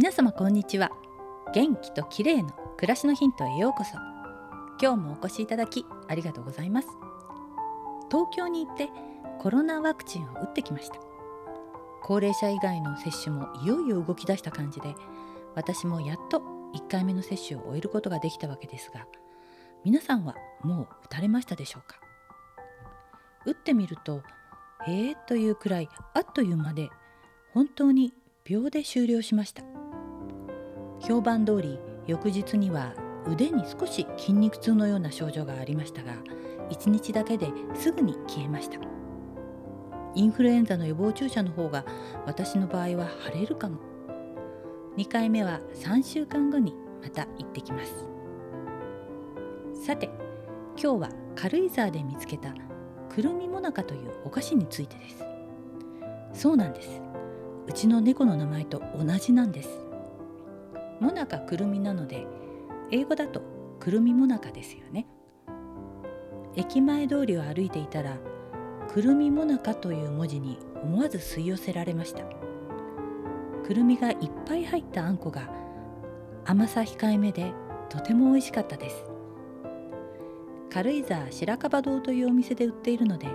皆様こんにちは。元気と綺麗の暮らしのヒントへようこそ。今日もお越しいただきありがとうございます。東京に行ってコロナワクチンを打ってきました。高齢者以外の接種もいよいよ動き出した感じで私もやっと1回目の接種を終えることができたわけですが皆さんはもう打たれましたでしょうか？打ってみるとえー？というくらいあっという間で本当に秒で終了しました。評判通り翌日には腕に少し筋肉痛のような症状がありましたが1日だけですぐに消えました。インフルエンザの予防注射の方が私の場合は腫れるかも。2回目は3週間後にまた行ってきます。さて今日は軽井沢で見つけたくるみもなかというお菓子についてです。そうなんです。うちの猫の名前と同じなんです。もなかくるみなので英語だとくるみもなかですよね。駅前通りを歩いていたらくるみもなかという文字に思わず吸い寄せられました。くるみがいっぱい入ったあんこが甘さ控えめでとても美味しかったです。軽井沢白樺堂というお店で売っているので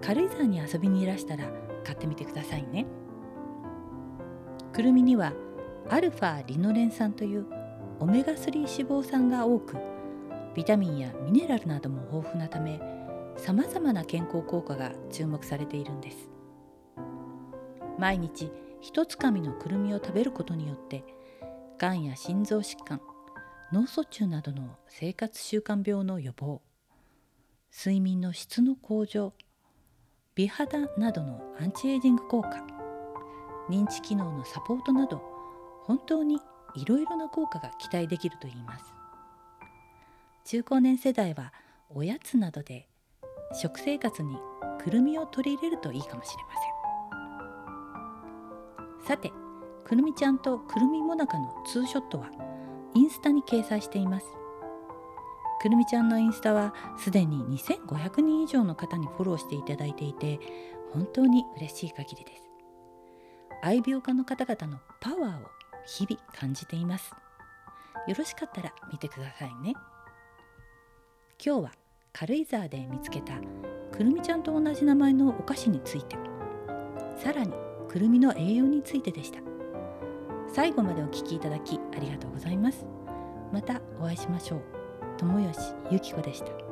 軽井沢に遊びにいらしたら買ってみてくださいね。くるみにはアルファリノレン酸というオメガ3脂肪酸が多くビタミンやミネラルなども豊富なためさまざまな健康効果が注目されているんです。毎日一つかみのくるみを食べることによってがんや心臓疾患脳卒中などの生活習慣病の予防睡眠の質の向上美肌などのアンチエイジング効果認知機能のサポートなど本当にいろいろな効果が期待できるといいます。中高年世代はおやつなどで食生活にくるみを取り入れるといいかもしれません。さてくるみちゃんとくるみもなかのツーショットはインスタに掲載しています。くるみちゃんのインスタはすでに2500人以上の方にフォローしていただいていて本当に嬉しい限りです。愛病家の方々のパワーを日々感じています。よろしかったら見てくださいね。今日は軽井沢で見つけたくるみちゃんと同じ名前のお菓子についてさらにくるみの栄養についてでした。最後までお聞きいただきありがとうございます。またお会いしましょう。友吉ゆき子でした。